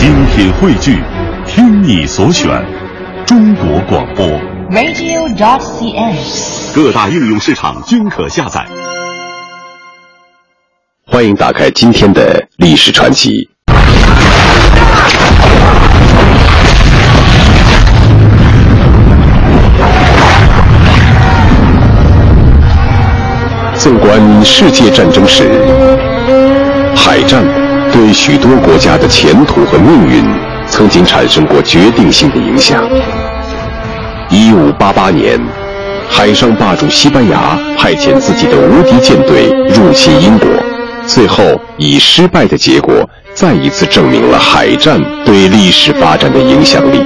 精品汇聚，听你所选，中国广播。radio.cn。各大应用市场均可下载。欢迎打开今天的历史传奇。纵观世界战争史，海战对许多国家的前途和命运曾经产生过决定性的影响。一五八八年，海上霸主西班牙派遣自己的无敌舰队入侵英国，最后以失败的结果，再一次证明了海战对历史发展的影响力。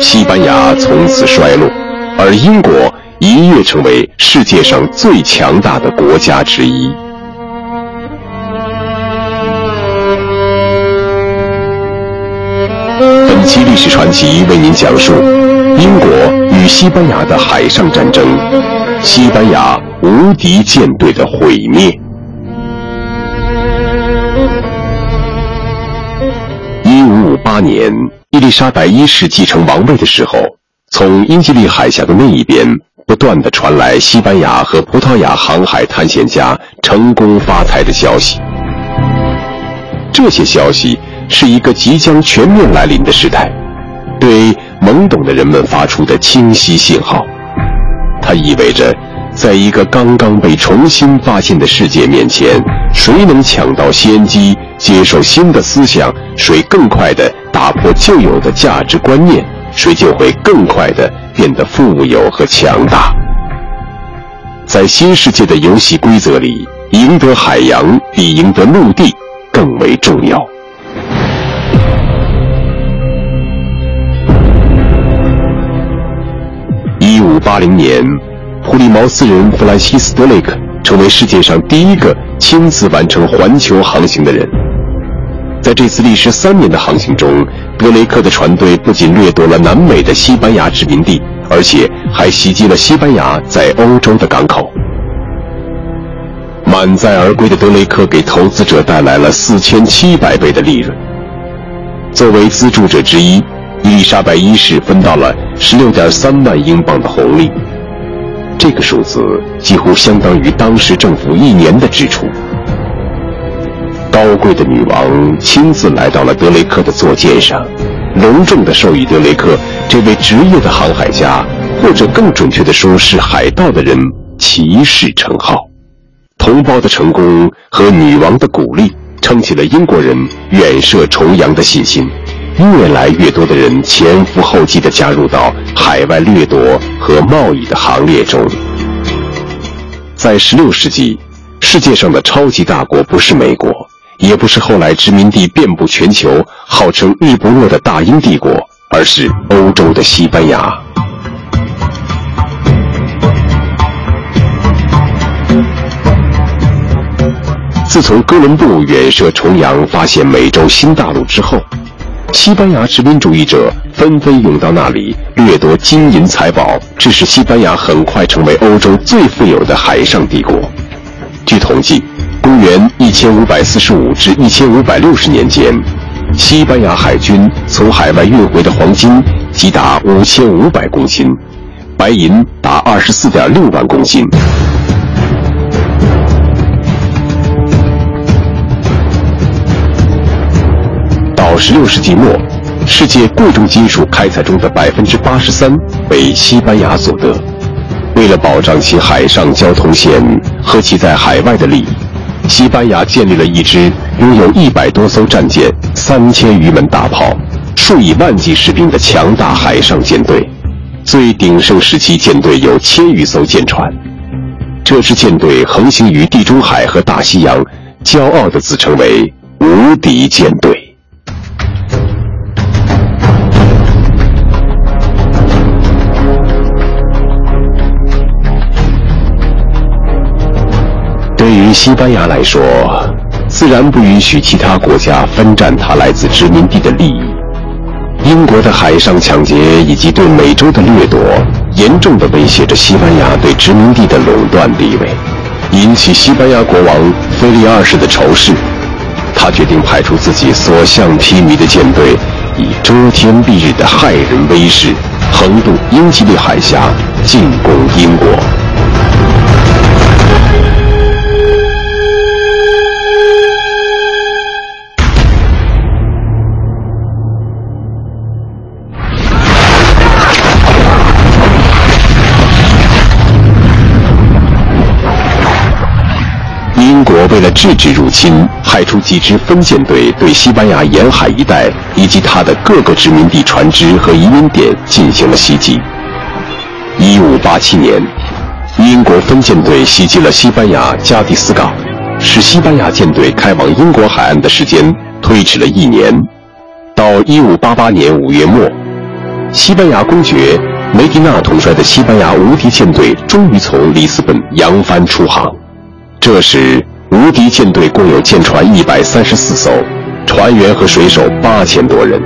西班牙从此衰落，而英国一跃成为世界上最强大的国家之一。本期历史传奇为您讲述英国与西班牙的海上战争，西班牙无敌舰队的毁灭。一五五八年，伊丽莎白一世继承王位的时候，从英吉利海峡的那一边，不断的传来西班牙和葡萄牙航海探险家成功发财的消息。这些消息是一个即将全面来临的时代，对懵懂的人们发出的清晰信号。它意味着，在一个刚刚被重新发现的世界面前，谁能抢到先机，接受新的思想，谁更快地打破旧有的价值观念，谁就会更快地变得富有和强大。在新世界的游戏规则里，赢得海洋比赢得陆地更为重要。八零年，普利茅斯人弗兰西斯·德雷克成为世界上第一个亲自完成环球航行的人。在这次历时三年的航行中，德雷克的船队不仅掠夺了南美的西班牙殖民地，而且还袭击了西班牙在欧洲的港口。满载而归的德雷克给投资者带来了四千七百倍的利润。作为资助者之一，伊莎白一世分到了十六点三万英镑的红利，这个数字几乎相当于当时政府一年的支出。高贵的女王亲自来到了德雷克的坐舰上，隆重地授予德雷克这位职业的航海家，或者更准确地说是海盗的人骑士称号。同胞的成功和女王的鼓励，撑起了英国人远涉重洋的信心。越来越多的人前赴后继地加入到海外掠夺和贸易的行列中。在16世纪，世界上的超级大国不是美国，也不是后来殖民地遍布全球、号称日不落的大英帝国，而是欧洲的西班牙。自从哥伦布远涉重洋发现美洲新大陆之后，西班牙殖民主义者纷纷涌到那里掠夺金银财宝，致使西班牙很快成为欧洲最富有的海上帝国。据统计，公元1545至1560年间，西班牙海军从海外运回的黄金即达5500公斤，白银达24.6万公斤。到16世纪末，世界贵重金属开采中的百分之八十三为西班牙所得。为了保障其海上交通线和其在海外的利益，西班牙建立了一支拥有一百多艘战舰、三千余门大炮、数以万计士兵的强大海上舰队。最鼎盛时期，舰队有千余艘舰船。这支舰队横行于地中海和大西洋，骄傲地自称为“无敌舰队”。对西班牙来说，自然不允许其他国家分占它来自殖民地的利益。英国的海上抢劫以及对美洲的掠夺，严重的威胁着西班牙对殖民地的垄断地位，引起西班牙国王菲利二世的仇视。他决定派出自己所向披靡的舰队，以遮天蔽日的骇人威势，横渡英吉利海峡，进攻英国。为了制止入侵，派出几支分舰队对西班牙沿海一带以及它的各个殖民地船只和移民点进行了袭击。1587年，英国分舰队袭击了西班牙加的斯港，使西班牙舰队开往英国海岸的时间推迟了一年。到1588年5月末，西班牙公爵梅迪纳统帅的西班牙无敌舰队终于从里斯本扬帆出航。这时，无敌舰队共有舰船一百三十四艘，船员和水手八千多人，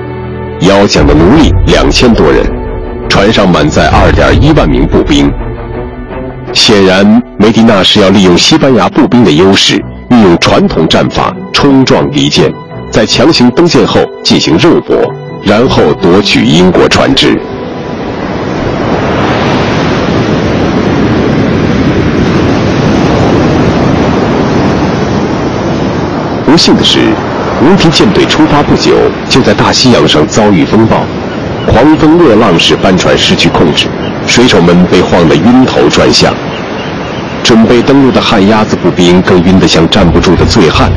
摇桨的奴隶两千多人，船上满载二点一万名步兵。显然，梅迪纳是要利用西班牙步兵的优势，运用传统战法冲撞敌舰，在强行登舰后进行肉搏，然后夺取英国船只。不幸的是，无敌舰队出发不久，就在大西洋上遭遇风暴，狂风恶浪使帆船失去控制，水手们被晃得晕头转向。准备登陆的旱鸭子步兵更晕得像站不住的醉汉。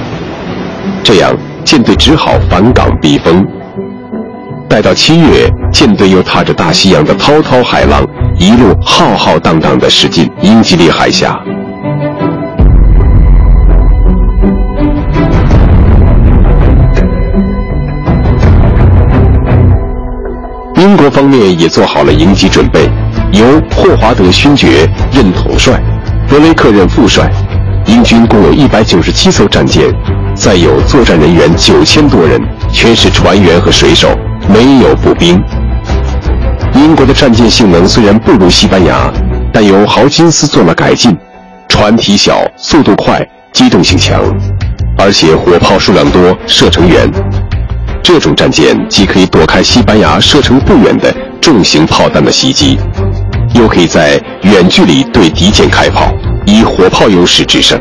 这样，舰队只好返港避风。待到七月，舰队又踏着大西洋的滔滔海浪，一路浩浩荡荡地驶进英吉利海峡。国方面也做好了迎击准备，由霍华德勋爵任统帅，德雷克任副帅。英军共有一百九十七艘战舰，载有作战人员九千多人，全是船员和水手，没有步兵。英国的战舰性能虽然不如西班牙，但由豪金斯做了改进，船体小，速度快，机动性强，而且火炮数量多，射程远。这种战舰既可以躲开西班牙射程不远的重型炮弹的袭击，又可以在远距离对敌舰开炮，以火炮优势制胜。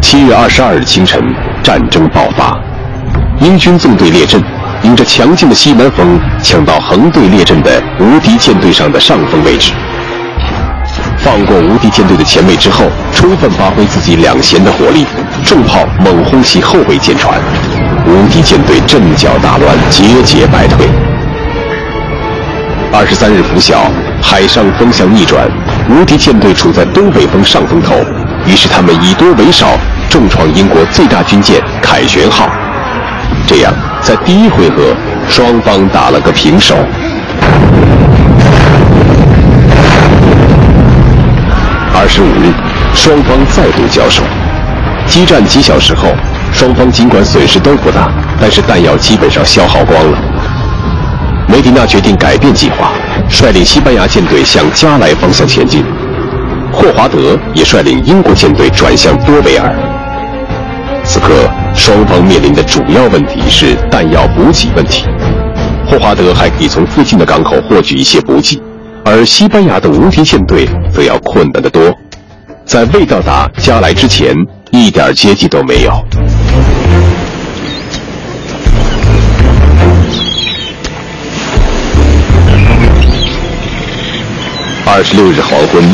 七月二十二日清晨，战争爆发，英军纵队列阵，迎着强劲的西南风，抢到横队列阵的无敌舰队上的上风位置。放过无敌舰队的前卫之后，充分发挥自己两舷的火力，重炮猛轰其后备舰船，无敌舰队阵脚大乱，节节败退。二十三日拂晓，海上风向逆转，无敌舰队处在东北风上风头，于是他们以多为少，重创英国最大军舰凯旋号。这样，在第一回合，双方打了个平手。十五日，双方再度交手。激战几小时后，双方尽管损失都不大，但是弹药基本上消耗光了。梅迪纳决定改变计划，率领西班牙舰队向加莱方向前进。霍华德也率领英国舰队转向多维尔。此刻，双方面临的主要问题是弹药补给问题。霍华德还可以从附近的港口获取一些补给。而西班牙的无敌舰队则要困难得多，在未到达加莱之前，一点接济都没有。二十六日黄昏，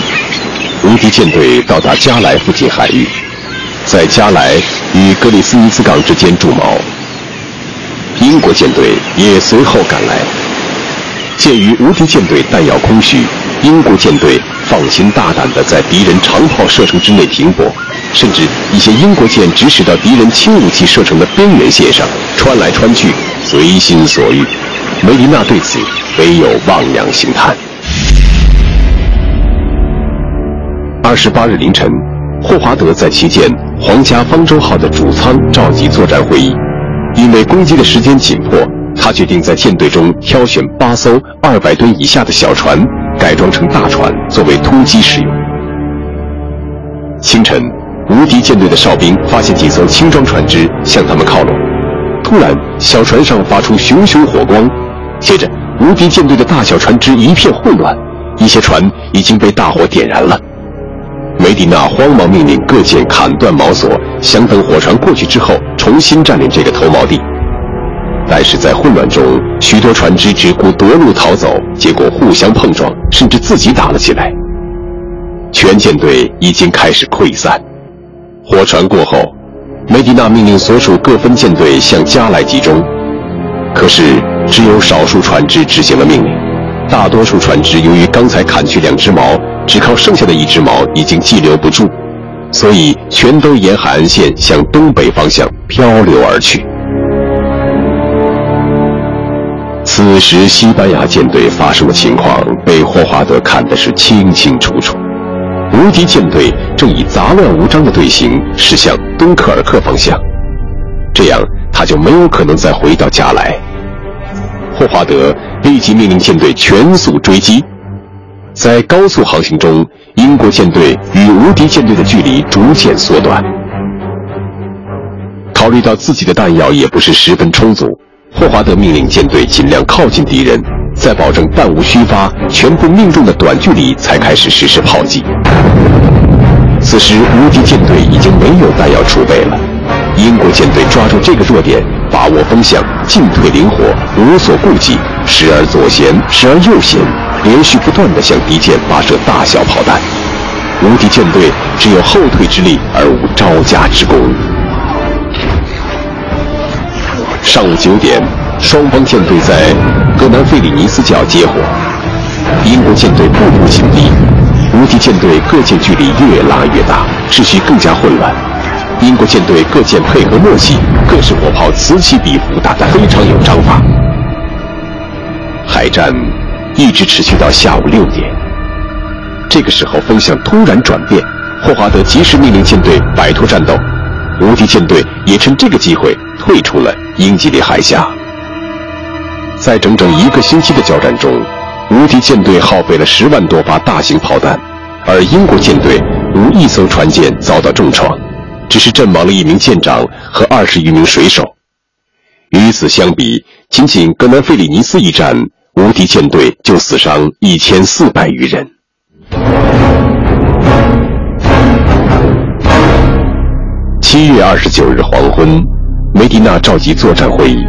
无敌舰队到达加莱附近海域，在加莱与格里斯尼斯港之间驻锚。英国舰队也随后赶来。鉴于无敌舰队弹药空虚，英国舰队放心大胆地在敌人长炮射程之内停泊，甚至一些英国舰直驶到敌人轻武器射程的边缘线上，穿来穿去，随心所欲。梅迪纳对此唯有望洋兴叹。二十八日凌晨，霍华德在旗舰“皇家方舟号”的主舱召集作战会议，因为攻击的时间紧迫。他决定在舰队中挑选八艘二百吨以下的小船，改装成大船作为突击使用。清晨，无敌舰队的哨兵发现几艘轻装船只向他们靠拢，突然，小船上发出熊熊火光，接着，无敌舰队的大小船只一片混乱，一些船已经被大火点燃了。梅迪纳慌忙命令各舰砍断锚索，想等火船过去之后重新占领这个头锚地。但是在混乱中，许多船只只顾夺路逃走，结果互相碰撞，甚至自己打了起来。全舰队已经开始溃散。火船过后，梅迪纳命令所属各分舰队向加来集中。可是只有少数船只执行了命令，大多数船只由于刚才砍去两只锚。只靠剩下的一只锚已经寄留不住，所以全都沿海岸线向东北方向漂流而去。此时，西班牙舰队发生的情况被霍华德看的是清清楚楚。无敌舰队正以杂乱无章的队形驶向敦刻尔克方向，这样他就没有可能再回到家来。霍华德立即命令舰队全速追击。在高速航行中，英国舰队与无敌舰队的距离逐渐缩短。考虑到自己的弹药也不是十分充足，霍华德命令舰队尽量靠近敌人，在保证弹无虚发、全部命中的短距离才开始实施炮击。此时，无敌舰队已经没有弹药储备了。英国舰队抓住这个弱点，把握风向，进退灵活，无所顾忌，时而左舷，时而右舷。连续不断地向敌舰发射大小炮弹，无敌舰队只有后退之力而无招架之功。上午九点，双方舰队在格南费里尼斯角接火，英国舰队步步紧逼，无敌舰队各舰距离越拉越大，秩序更加混乱。英国舰队各舰配合默契，各式火炮此起彼伏，打得非常有章法。海战。一直持续到下午六点。这个时候风向突然转变，霍华德及时命令舰队摆脱战斗，无敌舰队也趁这个机会退出了英吉利海峡。在整整一个星期的交战中，无敌舰队耗费了十万多发大型炮弹，而英国舰队无一艘船舰遭到重创，只是阵亡了一名舰长和二十余名水手。与此相比，仅仅格南费里尼斯一战。无敌舰队就死伤一千四百余人。七月二十九日黄昏，梅迪纳召集作战会议，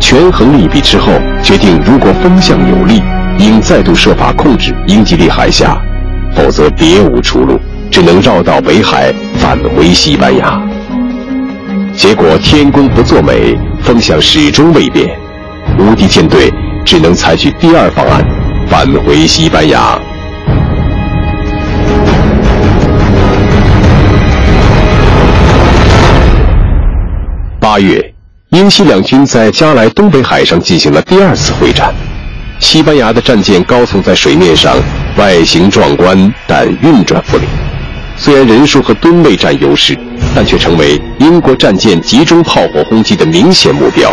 权衡利弊之后，决定如果风向有利，应再度设法控制英吉利海峡，否则别无出路，只能绕道北海返回西班牙。结果天公不作美，风向始终未变，无敌舰队。只能采取第二方案，返回西班牙。八月，英西两军在加莱东北海上进行了第二次会战。西班牙的战舰高耸在水面上，外形壮观，但运转不灵。虽然人数和吨位占优势，但却成为英国战舰集中炮火轰击的明显目标。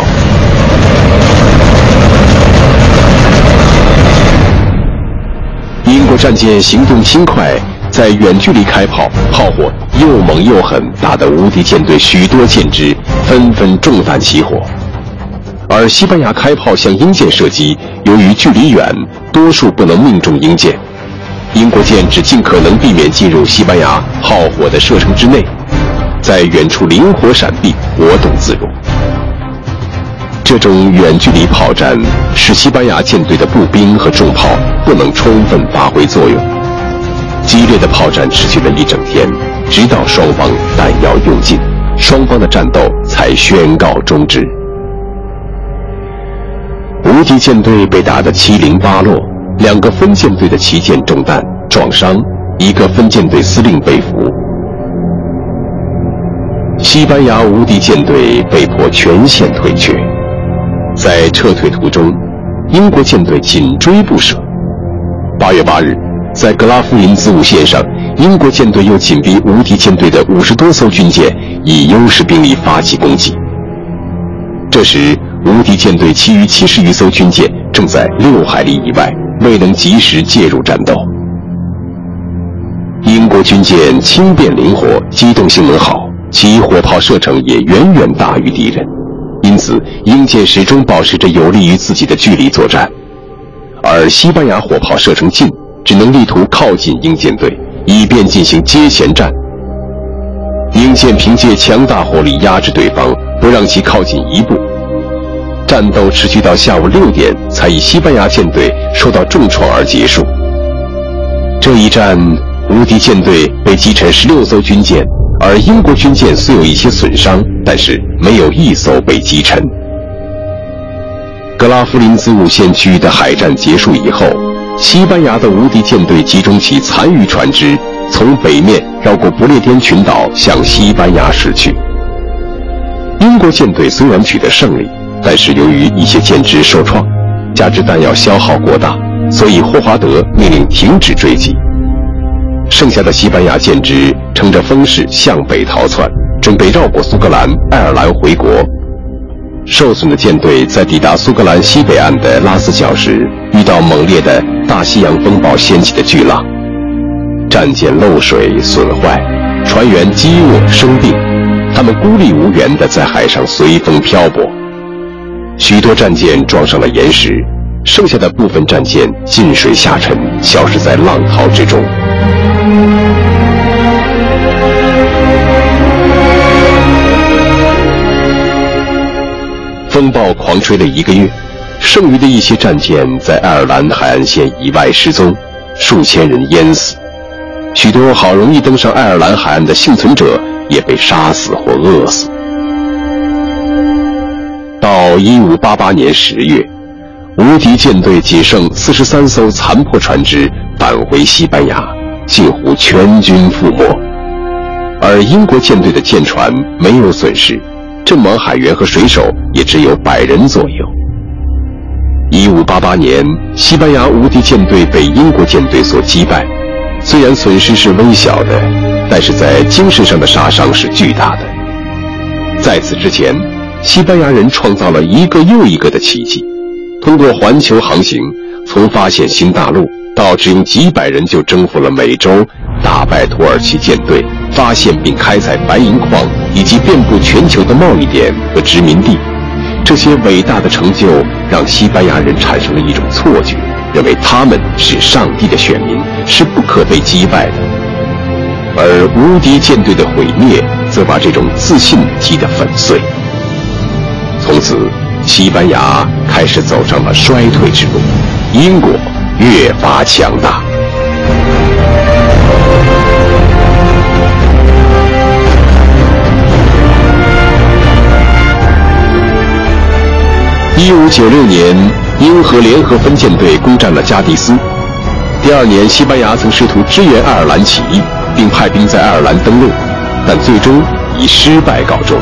英国战舰行动轻快，在远距离开炮，炮火又猛又狠，打得无敌舰队许多舰只纷纷中弹起火。而西班牙开炮向英舰射击，由于距离远，多数不能命中英舰，英国舰只尽可能避免进入西班牙炮火的射程之内，在远处灵活闪避，活动自如。这种远距离炮战使西班牙舰队的步兵和重炮不能充分发挥作用。激烈的炮战持续了一整天，直到双方弹药用尽，双方的战斗才宣告终止。无敌舰队被打得七零八落，两个分舰队的旗舰中弹撞伤，一个分舰队司令被俘。西班牙无敌舰队被迫全线退却。在撤退途中，英国舰队紧追不舍。八月八日，在格拉夫林子午线上，英国舰队又紧逼无敌舰队的五十多艘军舰，以优势兵力发起攻击。这时，无敌舰队其余七十余艘军舰正在六海里以外，未能及时介入战斗。英国军舰轻便灵活，机动性能好，其火炮射程也远远大于敌人，因此英舰始终保持着有利于自己的距离作战。而西班牙火炮射程近，只能力图靠近英舰队，以便进行接舷战。英舰凭借强大火力压制对方，不让其靠近一步。战斗持续到下午六点，才以西班牙舰队受到重创而结束。这一战，无敌舰队被击沉十六艘军舰，而英国军舰虽有一些损伤，但是没有一艘被击沉。格拉夫林兹五线区域的海战结束以后，西班牙的无敌舰队集中其残余船只。从北面绕过不列颠群岛向西班牙驶去。英国舰队虽然取得胜利，但是由于一些舰只受创，加之弹药消耗过大，所以霍华德命令停止追击。剩下的西班牙舰只乘着风势向北逃窜，准备绕过苏格兰、爱尔兰回国。受损的舰队在抵达苏格兰西北岸的拉斯角时，遇到猛烈的大西洋风暴掀起的巨浪。战舰漏水损坏，船员饥饿生病，他们孤立无援地在海上随风漂泊。许多战舰撞上了岩石，剩下的部分战舰进水下沉，消失在浪涛之中。风暴狂吹了一个月，剩余的一些战舰在爱尔兰海岸线以外失踪，数千人淹死。许多好容易登上爱尔兰海岸的幸存者也被杀死或饿死。到1588年10月，无敌舰队仅剩43艘残破船只返回西班牙，近乎全军覆没。而英国舰队的舰船没有损失，阵亡海员和水手也只有百人左右。1588年，西班牙无敌舰队被英国舰队所击败。虽然损失是微小的，但是在精神上的杀伤是巨大的。在此之前，西班牙人创造了一个又一个的奇迹，通过环球航行，从发现新大陆到只用几百人就征服了美洲，打败土耳其舰队，发现并开采白银矿，以及遍布全球的贸易点和殖民地，这些伟大的成就让西班牙人产生了一种错觉。认为他们是上帝的选民，是不可被击败的，而无敌舰队的毁灭则把这种自信击得粉碎。从此，西班牙开始走上了衰退之路，英国越发强大。一五九六年。英荷联合分舰队攻占了加的斯。第二年，西班牙曾试图支援爱尔兰起义，并派兵在爱尔兰登陆，但最终以失败告终。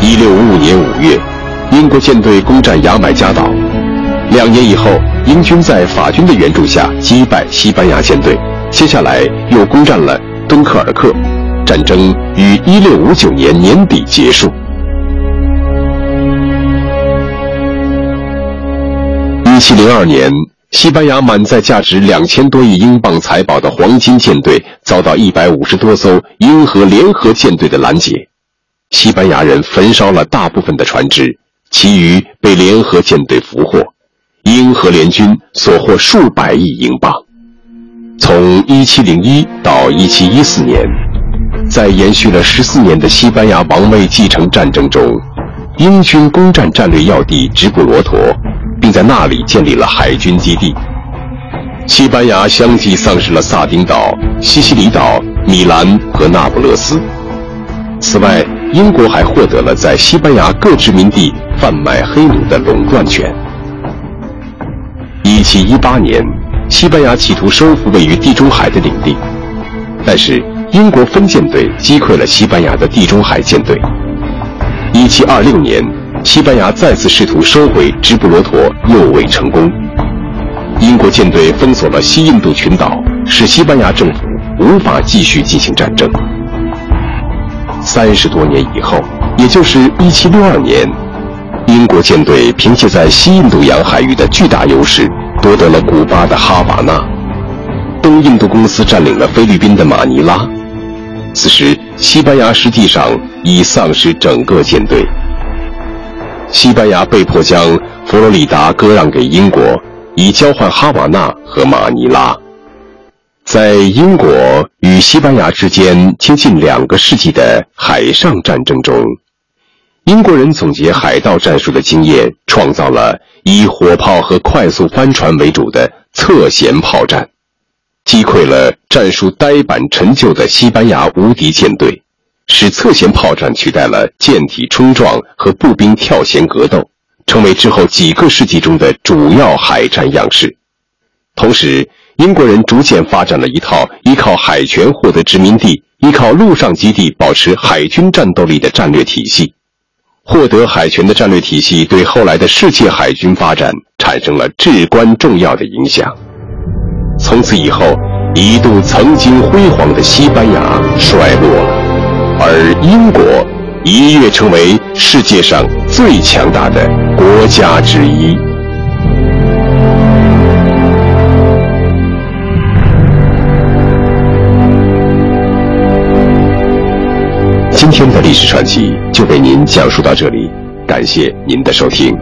一六五五年五月，英国舰队攻占牙买加岛。两年以后，英军在法军的援助下击败西班牙舰队。接下来又攻占了敦刻尔克。战争于一六五九年年底结束。一七零二年，西班牙满载价值两千多亿英镑财宝的黄金舰队遭到一百五十多艘英荷联合舰队的拦截，西班牙人焚烧了大部分的船只，其余被联合舰队俘获，英荷联军所获数百亿英镑。从一七零一到一七一四年，在延续了十四年的西班牙王位继承战争中，英军攻占战略要地直布罗陀。在那里建立了海军基地。西班牙相继丧失了萨丁岛、西西里岛、米兰和那不勒斯。此外，英国还获得了在西班牙各殖民地贩卖黑奴的垄断权。1718年，西班牙企图收复位于地中海的领地，但是英国分舰队击溃了西班牙的地中海舰队。1726年。西班牙再次试图收回直布罗陀，又未成功。英国舰队封锁了西印度群岛，使西班牙政府无法继续进行战争。三十多年以后，也就是1762年，英国舰队凭借在西印度洋海域的巨大优势，夺得了古巴的哈瓦那；东印度公司占领了菲律宾的马尼拉。此时，西班牙实际上已丧失整个舰队。西班牙被迫将佛罗里达割让给英国，以交换哈瓦那和马尼拉。在英国与西班牙之间接近两个世纪的海上战争中，英国人总结海盗战术的经验，创造了以火炮和快速帆船为主的侧舷炮战，击溃了战术呆板陈旧的西班牙无敌舰队，使侧舷炮战取代了舰体冲撞和步兵跳舷格斗，成为之后几个世纪中的主要海战样式。同时，英国人逐渐发展了一套依靠海权获得殖民地、依靠陆上基地保持海军战斗力的战略体系。获得海权的战略体系对后来的世界海军发展产生了至关重要的影响。从此以后，一度曾经辉煌的西班牙衰落了，而英国一跃成为世界上最强大的国家之一。今天的历史传奇就为您讲述到这里，感谢您的收听。